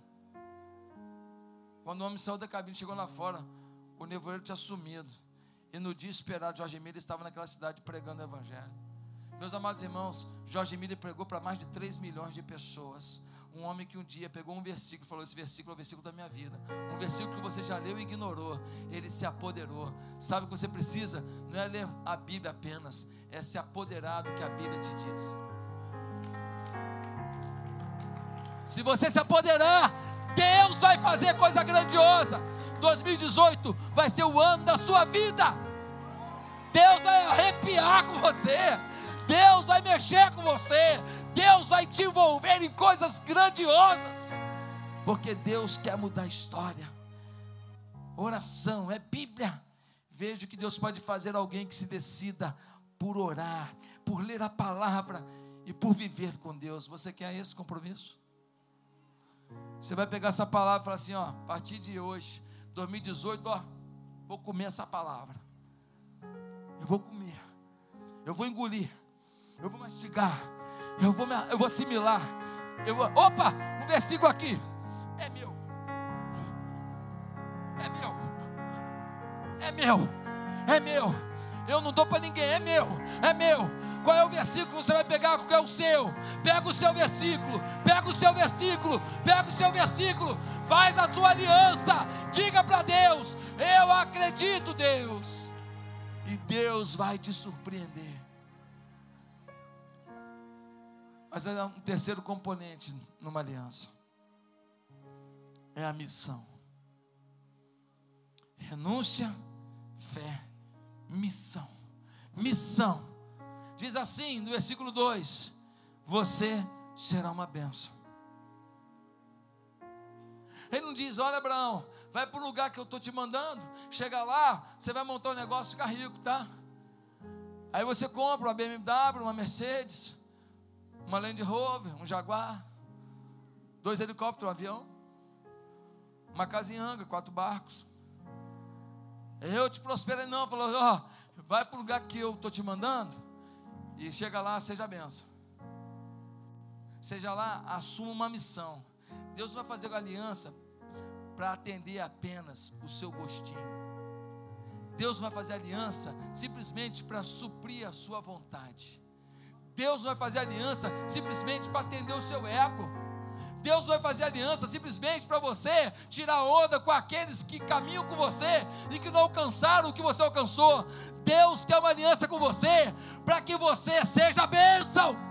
Quando o homem saiu da cabine, chegou lá fora, o nevoeiro tinha sumido. E no dia esperado, Jorge Miller estava naquela cidade pregando o Evangelho. Meus amados irmãos, Jorge Miller pregou para mais de 3 milhões de pessoas. Um homem que um dia pegou um versículo e falou: Esse versículo é o versículo da minha vida. Um versículo que você já leu e ignorou. Ele se apoderou. Sabe o que você precisa? Não é ler a Bíblia apenas, é se apoderar do que a Bíblia te diz. Se você se apoderar, Deus vai fazer coisa grandiosa. 2018 vai ser o ano da sua vida. Deus vai arrepiar com você. Deus vai mexer com você. Deus vai te envolver em coisas grandiosas. Porque Deus quer mudar a história. Oração é Bíblia. Vejo que Deus pode fazer alguém que se decida por orar, por ler a palavra e por viver com Deus. Você quer esse compromisso? Você vai pegar essa palavra e falar assim: ó, a partir de hoje, 2018, ó, vou comer essa palavra. Eu vou comer, eu vou engolir, eu vou mastigar, eu vou, eu vou assimilar. Eu vou, opa, um versículo aqui, é meu, é meu, é meu, é meu. Eu não dou para ninguém, é meu, é meu. Qual é o versículo que você vai pegar? Qual é o seu? Pega o seu versículo, pega o seu versículo, pega o seu versículo, faz a tua aliança, diga para Deus: Eu acredito, Deus, e Deus vai te surpreender. Mas é um terceiro componente numa aliança: é a missão. Renúncia, fé, missão. missão. Diz assim no versículo 2: Você será uma bênção. Ele não diz: Olha, Abraão, vai para o lugar que eu estou te mandando. Chega lá, você vai montar um negócio e rico, tá? Aí você compra uma BMW, uma Mercedes, uma Land Rover, um Jaguar, dois helicópteros, um avião, uma casa em quatro barcos. Eu te prosperei, não, falou, ó, vai para o lugar que eu estou te mandando e chega lá, seja benção. Seja lá, assuma uma missão. Deus vai fazer aliança para atender apenas o seu gostinho. Deus vai fazer aliança simplesmente para suprir a sua vontade. Deus vai fazer aliança simplesmente para atender o seu ego. Deus vai fazer aliança simplesmente para você tirar onda com aqueles que caminham com você e que não alcançaram o que você alcançou. Deus quer uma aliança com você para que você seja bênção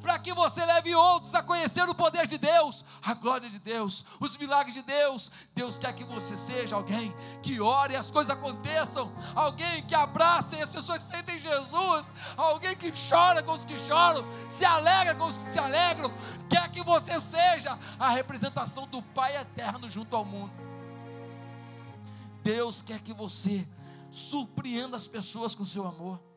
para que você leve outros a conhecer o poder de Deus, a glória de Deus, os milagres de Deus. Deus quer que você seja alguém que ore e as coisas aconteçam, alguém que abraça e as pessoas sentem Jesus, alguém que chora com os que choram, se alegra com os que se alegram. Quer que você seja a representação do Pai eterno junto ao mundo. Deus quer que você surpreenda as pessoas com seu amor.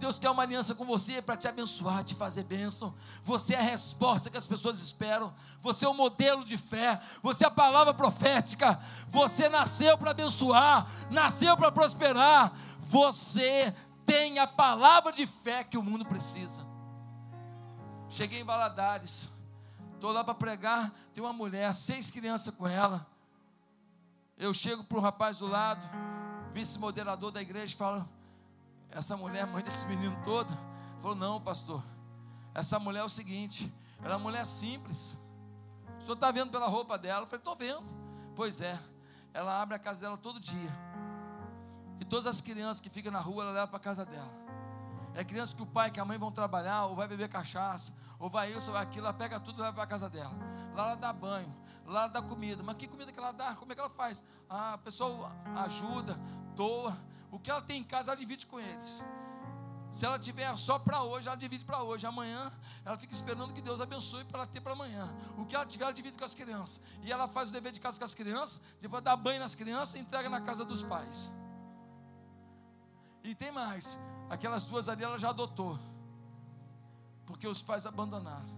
Deus quer uma aliança com você para te abençoar, te fazer bênção. Você é a resposta que as pessoas esperam. Você é o modelo de fé. Você é a palavra profética. Você nasceu para abençoar, nasceu para prosperar. Você tem a palavra de fé que o mundo precisa. Cheguei em Valadares. Estou lá para pregar. Tem uma mulher, seis crianças com ela. Eu chego para o rapaz do lado, vice-moderador da igreja, e falo essa mulher, mãe desse menino todo, falou: Não, pastor, essa mulher é o seguinte, ela é uma mulher simples. O senhor está vendo pela roupa dela? Eu falei: Estou vendo. Pois é, ela abre a casa dela todo dia. E todas as crianças que ficam na rua, ela leva para a casa dela. É criança que o pai e a mãe vão trabalhar, ou vai beber cachaça, ou vai isso, ou vai aquilo, ela pega tudo e leva para a casa dela. Lá ela dá banho, lá ela dá comida. Mas que comida que ela dá? Como é que ela faz? Ah, a pessoa ajuda, doa. O que ela tem em casa, ela divide com eles. Se ela tiver só para hoje, ela divide para hoje. Amanhã, ela fica esperando que Deus abençoe para ela ter para amanhã. O que ela tiver, ela divide com as crianças. E ela faz o dever de casa com as crianças, depois dá banho nas crianças e entrega na casa dos pais. E tem mais: aquelas duas ali ela já adotou, porque os pais abandonaram.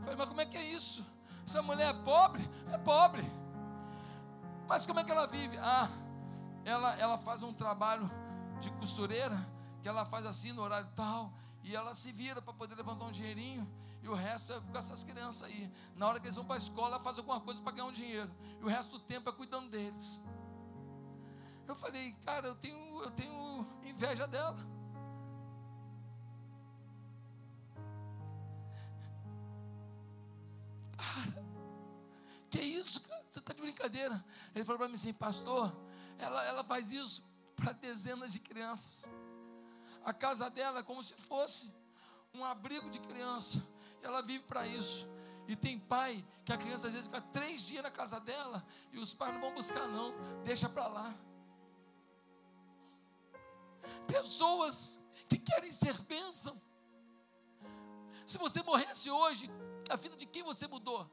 falei, mas como é que é isso? Essa mulher é pobre? É pobre. Mas como é que ela vive? Ah, ela, ela faz um trabalho de costureira, que ela faz assim no horário tal, e ela se vira para poder levantar um dinheirinho, e o resto é com essas crianças aí. Na hora que eles vão para a escola, ela faz alguma coisa para ganhar um dinheiro, e o resto do tempo é cuidando deles. Eu falei, cara, eu tenho, eu tenho inveja dela. Cara, que isso, cara? Você está de brincadeira? Ele falou para mim assim, pastor, ela, ela faz isso para dezenas de crianças. A casa dela é como se fosse um abrigo de criança. Ela vive para isso. E tem pai que a criança às vezes fica três dias na casa dela e os pais não vão buscar, não, deixa para lá. Pessoas que querem ser bênção. Se você morresse hoje, a vida de quem você mudou?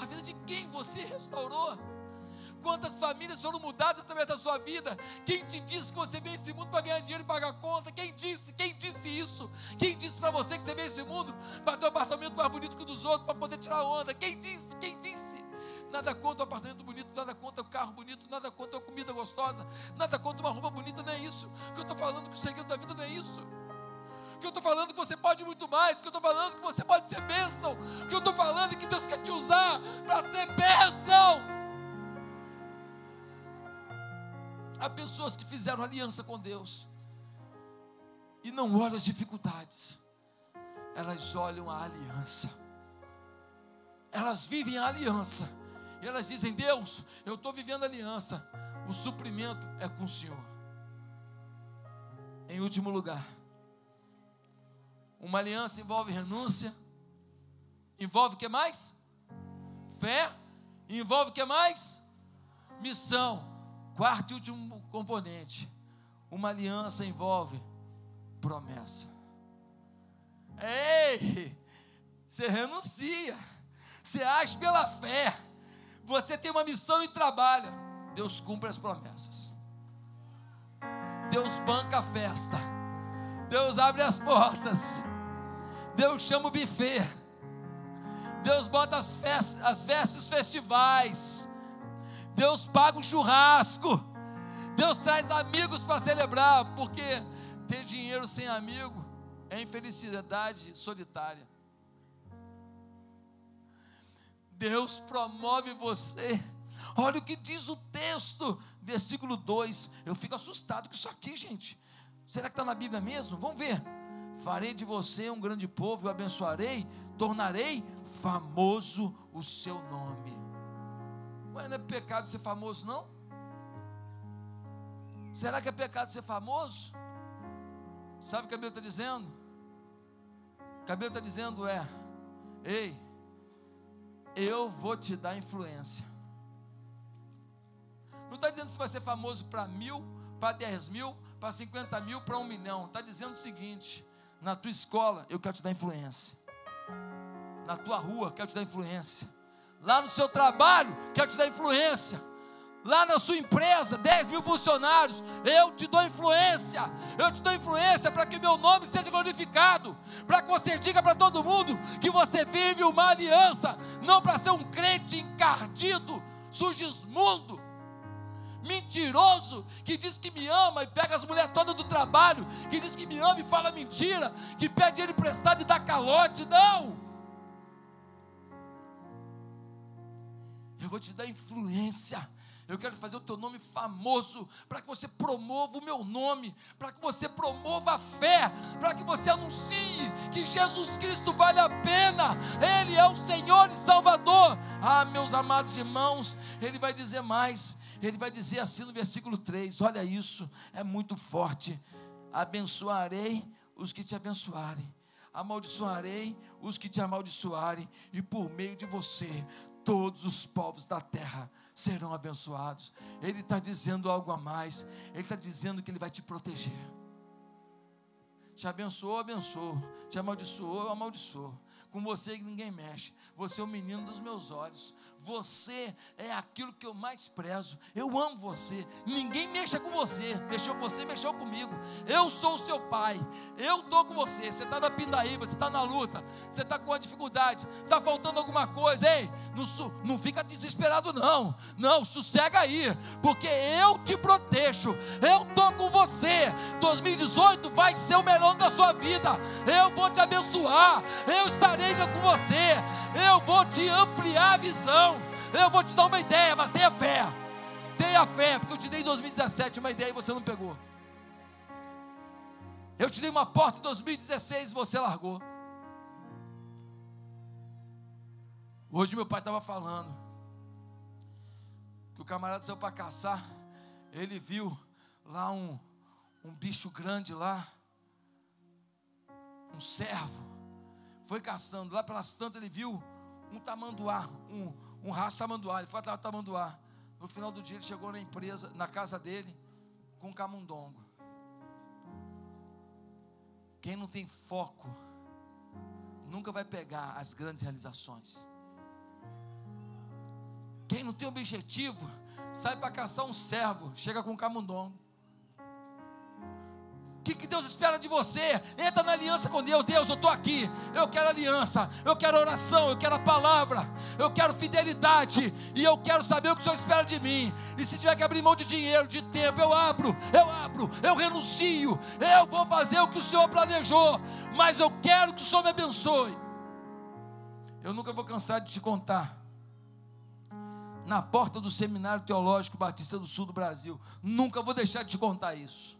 A vida de quem você restaurou? Quantas famílias foram mudadas através da sua vida? Quem te disse que você veio esse mundo para ganhar dinheiro e pagar conta? Quem disse? Quem disse isso? Quem disse para você que você veio esse mundo para ter um apartamento mais bonito que o dos outros, para poder tirar onda? Quem disse? Quem disse? Nada contra o apartamento bonito, nada contra o carro bonito, nada contra a comida gostosa, nada contra uma roupa bonita, não é isso. Que eu estou falando que o segredo da vida não é isso que eu estou falando que você pode muito mais, que eu estou falando que você pode ser bênção, que eu estou falando que Deus quer te usar para ser bênção. Há pessoas que fizeram aliança com Deus e não olham as dificuldades, elas olham a aliança, elas vivem a aliança, e elas dizem: Deus, eu estou vivendo a aliança, o suprimento é com o Senhor. Em último lugar, uma aliança envolve renúncia, envolve o que mais? Fé, envolve o que mais? Missão Quarto e último componente: uma aliança envolve promessa. Ei, você renuncia, você age pela fé, você tem uma missão e trabalha. Deus cumpre as promessas. Deus banca a festa. Deus abre as portas. Deus chama o buffet. Deus bota as festas, as festas festivais. Deus paga um churrasco. Deus traz amigos para celebrar, porque ter dinheiro sem amigo é infelicidade solitária. Deus promove você. Olha o que diz o texto, versículo 2. Eu fico assustado com isso aqui, gente. Será que está na Bíblia mesmo? Vamos ver. Farei de você um grande povo, eu abençoarei, tornarei famoso o seu nome. Ué, não é pecado ser famoso, não? Será que é pecado ser famoso? Sabe o que a Bíblia está dizendo? O que a Bíblia está dizendo é: Ei, eu vou te dar influência. Não está dizendo se vai ser famoso para mil, para dez mil, para cinquenta mil, para um milhão. Está dizendo o seguinte: na tua escola, eu quero te dar influência. Na tua rua, quero te dar influência. Lá no seu trabalho, quero te dar influência. Lá na sua empresa, 10 mil funcionários, eu te dou influência, eu te dou influência para que meu nome seja glorificado, para que você diga para todo mundo que você vive uma aliança, não para ser um crente encardido, sugismundo, mentiroso, que diz que me ama e pega as mulheres todas do trabalho, que diz que me ama e fala mentira, que pede ele emprestado e dá calote, não. Eu vou te dar influência. Eu quero fazer o teu nome famoso, para que você promova o meu nome, para que você promova a fé, para que você anuncie que Jesus Cristo vale a pena, Ele é o Senhor e Salvador. Ah, meus amados irmãos, Ele vai dizer mais, Ele vai dizer assim no versículo 3: olha isso, é muito forte. Abençoarei os que te abençoarem. Amaldiçoarei os que te amaldiçoarem, e por meio de você todos os povos da terra serão abençoados. Ele está dizendo algo a mais, Ele está dizendo que Ele vai te proteger. Te abençoou, abençoou. Te amaldiçoou, amaldiçoou. Com você ninguém mexe. Você é o menino dos meus olhos. Você é aquilo que eu mais prezo. Eu amo você. Ninguém mexa com você. Mexeu com você, mexeu comigo. Eu sou o seu pai. Eu estou com você. Você está na pindaíba, você está na luta, você está com uma dificuldade, está faltando alguma coisa. Ei, não, não fica desesperado, não. Não, sossega aí, porque eu te protejo. Eu estou com você. 2018 vai ser o melhor da sua vida. Eu vou te abençoar. Eu estarei com você. Eu vou te ampliar a visão. Eu vou te dar uma ideia, mas tenha fé. Tenha fé, porque eu te dei em 2017 uma ideia e você não pegou. Eu te dei uma porta em 2016 e você largou. Hoje meu pai estava falando que o camarada saiu para caçar. Ele viu lá um, um bicho grande lá, um servo. Foi caçando. Lá pelas tantas ele viu um tamanduá, um, um rastro tamanduá. Ele foi atrás do tamanduá. No final do dia ele chegou na empresa, na casa dele, com um camundongo. Quem não tem foco, nunca vai pegar as grandes realizações. Quem não tem objetivo, sai para caçar um servo, chega com um camundongo que, que Deus espera de você? Entra na aliança com Deus. Deus, eu estou aqui. Eu quero aliança. Eu quero oração. Eu quero a palavra. Eu quero fidelidade. E eu quero saber o que o Senhor espera de mim. E se tiver que abrir mão de dinheiro, de tempo, eu abro. Eu abro. Eu renuncio. Eu vou fazer o que o Senhor planejou. Mas eu quero que o Senhor me abençoe. Eu nunca vou cansar de te contar na porta do Seminário Teológico Batista do Sul do Brasil. Nunca vou deixar de te contar isso.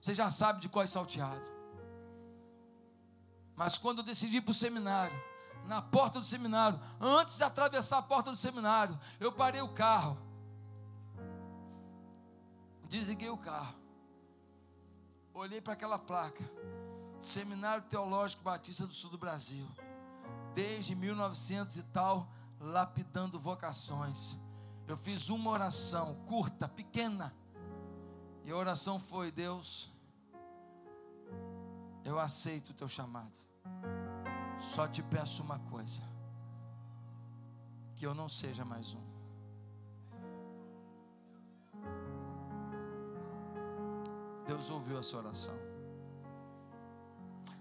Você já sabe de qual é salteado. Mas quando eu decidi ir para o seminário, na porta do seminário, antes de atravessar a porta do seminário, eu parei o carro. Desliguei o carro. Olhei para aquela placa. Seminário Teológico Batista do Sul do Brasil. Desde 1900 e tal, lapidando vocações. eu fiz uma oração curta, pequena. E a oração foi: Deus, eu aceito o teu chamado. Só te peço uma coisa: que eu não seja mais um. Deus ouviu a sua oração.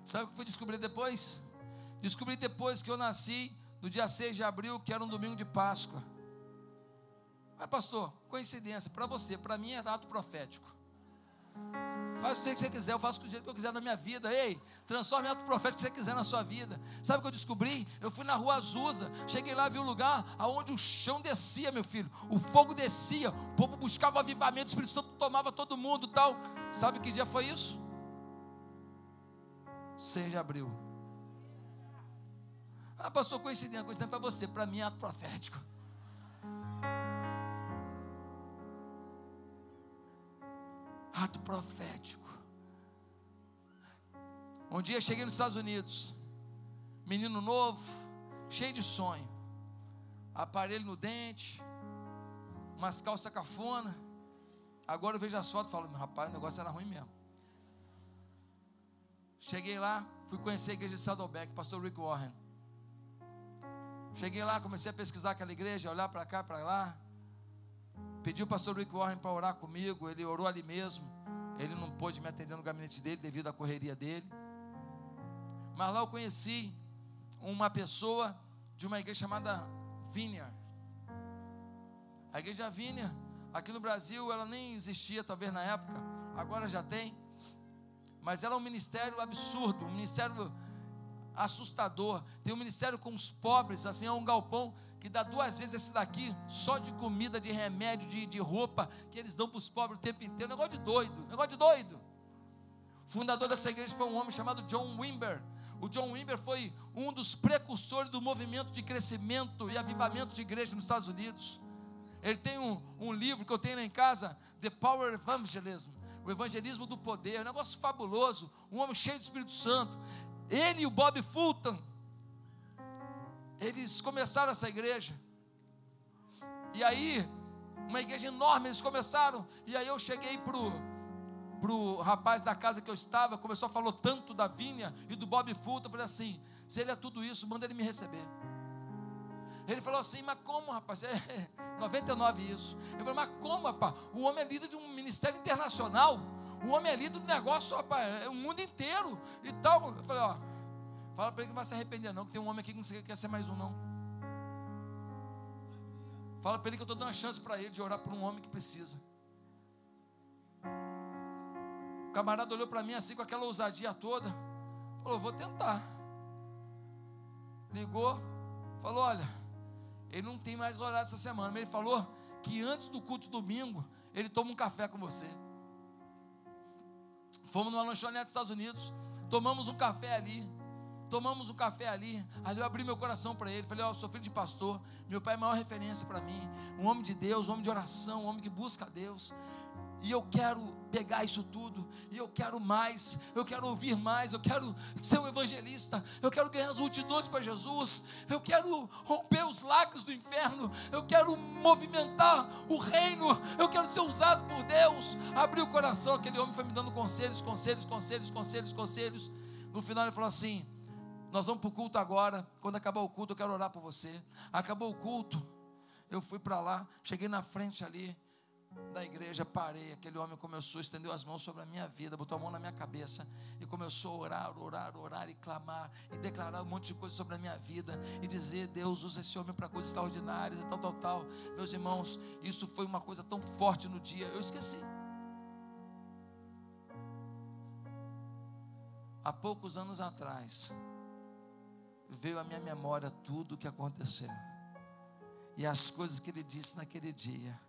Sabe o que fui descobrir depois? Descobri depois que eu nasci no dia 6 de abril, que era um domingo de Páscoa. Mas, pastor, coincidência, para você, para mim é ato profético. Faz o que você quiser, eu faço o jeito que eu quiser na minha vida. Ei, transforme em ato profético que você quiser na sua vida. Sabe o que eu descobri? Eu fui na rua Azusa, cheguei lá, vi um lugar aonde o chão descia, meu filho. O fogo descia, o povo buscava avivamento, o Espírito Santo tomava todo mundo tal. Sabe que dia foi isso? 6 de abril. Ah, pastor, coincidência, coincidência para você, para mim é ato profético. Ato profético. Um dia cheguei nos Estados Unidos, menino novo, cheio de sonho, aparelho no dente, umas calças cafona. Agora eu vejo as fotos e falo, rapaz, o negócio era ruim mesmo. Cheguei lá, fui conhecer a igreja de Saddleback, pastor Rick Warren. Cheguei lá, comecei a pesquisar aquela igreja, olhar para cá, para lá. Pedi o pastor Rick Warren para orar comigo, ele orou ali mesmo. Ele não pôde me atender no gabinete dele devido à correria dele. Mas lá eu conheci uma pessoa de uma igreja chamada Vineyard. A igreja Vineyard, aqui no Brasil, ela nem existia talvez na época, agora já tem. Mas ela é um ministério absurdo, um ministério assustador. Tem um ministério com os pobres, assim, é um galpão que dá duas vezes esse daqui, só de comida, de remédio, de, de roupa, que eles dão para os pobres o tempo inteiro. Negócio de doido, negócio de doido. O fundador dessa igreja foi um homem chamado John Wimber. O John Wimber foi um dos precursores do movimento de crescimento e avivamento de igreja nos Estados Unidos. Ele tem um, um livro que eu tenho lá em casa, The Power Evangelism, o evangelismo do poder, um negócio fabuloso, um homem cheio do Espírito Santo. Ele e o Bob Fulton, eles começaram essa igreja. E aí, uma igreja enorme, eles começaram. E aí eu cheguei pro pro rapaz da casa que eu estava, começou a falar tanto da vinha e do Bob Fulton, eu falei assim: se ele é tudo isso, manda ele me receber. Ele falou assim, mas como, rapaz? É 99 isso. Eu falei, mas como, rapaz? O homem é líder de um ministério internacional. O homem é líder do negócio, rapaz, é o mundo inteiro e tal. Eu falei, ó, fala para ele que não vai se arrepender, não, que tem um homem aqui que não quer ser mais um, não. Fala para ele que eu estou dando uma chance para ele de orar por um homem que precisa. O camarada olhou para mim assim com aquela ousadia toda. Falou, vou tentar. Ligou, falou, olha, ele não tem mais horário essa semana, mas ele falou que antes do culto de domingo, ele toma um café com você. Fomos numa lanchonete dos Estados Unidos, tomamos um café ali. Tomamos um café ali. Ali eu abri meu coração para ele. Falei: Ó, oh, sou filho de pastor. Meu pai é a maior referência para mim. Um homem de Deus, um homem de oração, um homem que busca a Deus. E eu quero pegar isso tudo, e eu quero mais, eu quero ouvir mais, eu quero ser um evangelista, eu quero ganhar as multidões para Jesus, eu quero romper os lacres do inferno, eu quero movimentar o reino, eu quero ser usado por Deus. Abri o coração, aquele homem foi me dando conselhos, conselhos, conselhos, conselhos, conselhos. No final ele falou assim: Nós vamos para o culto agora. Quando acabar o culto, eu quero orar por você. Acabou o culto, eu fui para lá, cheguei na frente ali da igreja, parei. Aquele homem começou, estendeu as mãos sobre a minha vida, botou a mão na minha cabeça e começou a orar, orar, orar e clamar e declarar um monte de coisas sobre a minha vida e dizer: Deus usa esse homem para coisas extraordinárias e tal, tal, tal. Meus irmãos, isso foi uma coisa tão forte no dia, eu esqueci. Há poucos anos atrás, veio à minha memória tudo o que aconteceu e as coisas que ele disse naquele dia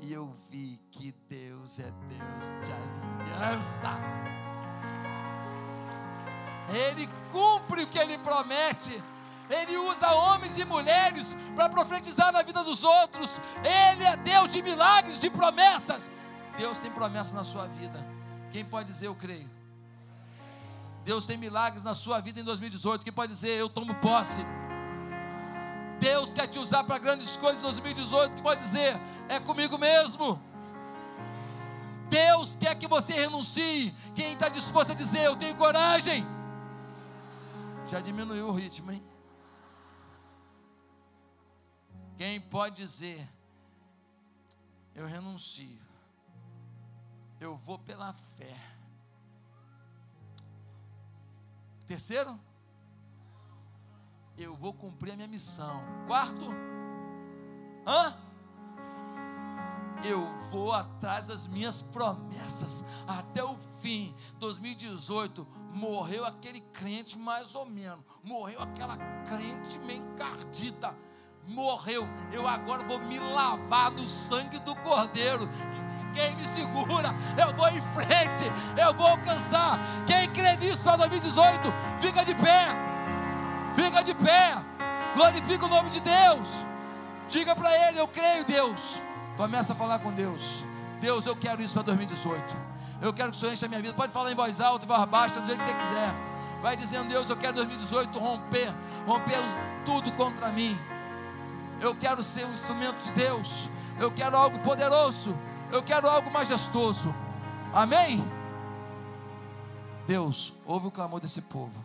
e eu vi que Deus é Deus de aliança. Ele cumpre o que ele promete. Ele usa homens e mulheres para profetizar na vida dos outros. Ele é Deus de milagres, de promessas. Deus tem promessa na sua vida. Quem pode dizer eu creio? Deus tem milagres na sua vida em 2018. Quem pode dizer eu tomo posse? Deus quer te usar para grandes coisas em 2018. Que pode dizer, é comigo mesmo. Deus quer que você renuncie. Quem está disposto a dizer, eu tenho coragem. Já diminuiu o ritmo, hein? Quem pode dizer, eu renuncio, eu vou pela fé. Terceiro, eu vou cumprir a minha missão. Quarto, hã? Eu vou atrás das minhas promessas até o fim. 2018 morreu aquele crente mais ou menos, morreu aquela crente encardida morreu. Eu agora vou me lavar no sangue do Cordeiro. Ninguém me segura. Eu vou em frente. Eu vou alcançar. Quem crê nisso para 2018, fica de pé. Fica de pé. Glorifica o nome de Deus. Diga para Ele: Eu creio, Deus. Começa a falar com Deus. Deus, eu quero isso para 2018. Eu quero que o Senhor enche a minha vida. Pode falar em voz alta, em voz baixa, do jeito que você quiser. Vai dizendo, Deus, eu quero 2018 romper, romper tudo contra mim eu quero ser um instrumento de Deus. Eu quero algo poderoso. Eu quero algo majestoso. Amém? Deus, ouve o clamor desse povo.